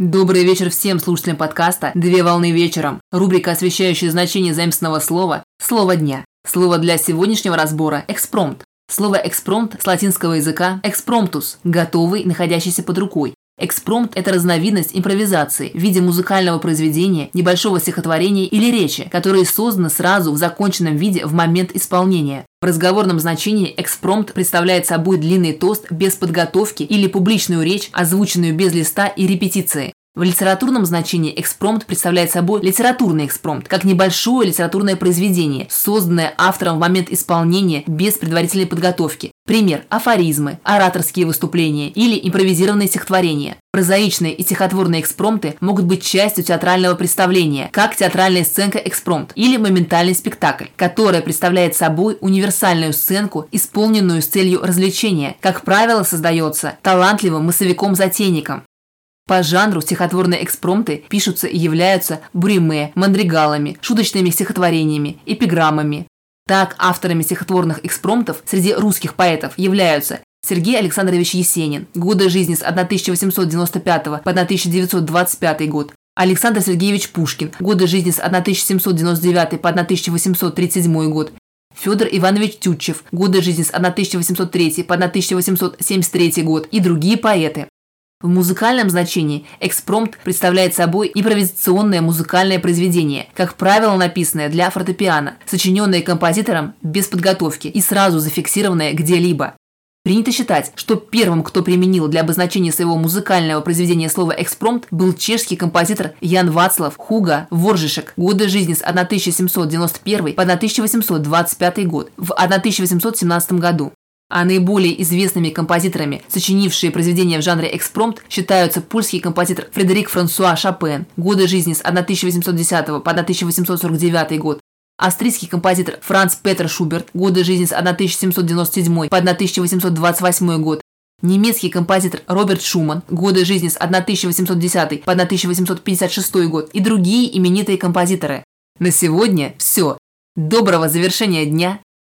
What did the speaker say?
Добрый вечер всем слушателям подкаста «Две волны вечером». Рубрика, освещающая значение заместного слова «Слово дня». Слово для сегодняшнего разбора – «экспромт». Слово «экспромт» с латинского языка «экспромтус» – «готовый, находящийся под рукой». Экспромт – это разновидность импровизации в виде музыкального произведения, небольшого стихотворения или речи, которые созданы сразу в законченном виде в момент исполнения. В разговорном значении экспромт представляет собой длинный тост без подготовки или публичную речь, озвученную без листа и репетиции. В литературном значении экспромт представляет собой литературный экспромт, как небольшое литературное произведение, созданное автором в момент исполнения без предварительной подготовки. Пример – афоризмы, ораторские выступления или импровизированные стихотворения. Прозаичные и стихотворные экспромты могут быть частью театрального представления, как театральная сценка экспромт или моментальный спектакль, которая представляет собой универсальную сценку, исполненную с целью развлечения. Как правило, создается талантливым массовиком-затейником, по жанру стихотворные экспромты пишутся и являются буриме, мандригалами, шуточными стихотворениями, эпиграммами. Так, авторами стихотворных экспромтов среди русских поэтов являются Сергей Александрович Есенин, годы жизни с 1895 по 1925 год, Александр Сергеевич Пушкин, годы жизни с 1799 по 1837 год, Федор Иванович Тютчев, годы жизни с 1803 по 1873 год и другие поэты. В музыкальном значении экспромт представляет собой импровизационное музыкальное произведение, как правило написанное для фортепиано, сочиненное композитором без подготовки и сразу зафиксированное где-либо. Принято считать, что первым, кто применил для обозначения своего музыкального произведения слово «экспромт», был чешский композитор Ян Вацлав Хуга Воржишек, годы жизни с 1791 по 1825 год, в 1817 году. А наиболее известными композиторами, сочинившие произведения в жанре экспромт, считаются польский композитор Фредерик Франсуа Шопен, годы жизни с 1810 по 1849 год, австрийский композитор Франц Петер Шуберт, годы жизни с 1797 по 1828 год, немецкий композитор Роберт Шуман, годы жизни с 1810 по 1856 год и другие именитые композиторы. На сегодня все. Доброго завершения дня.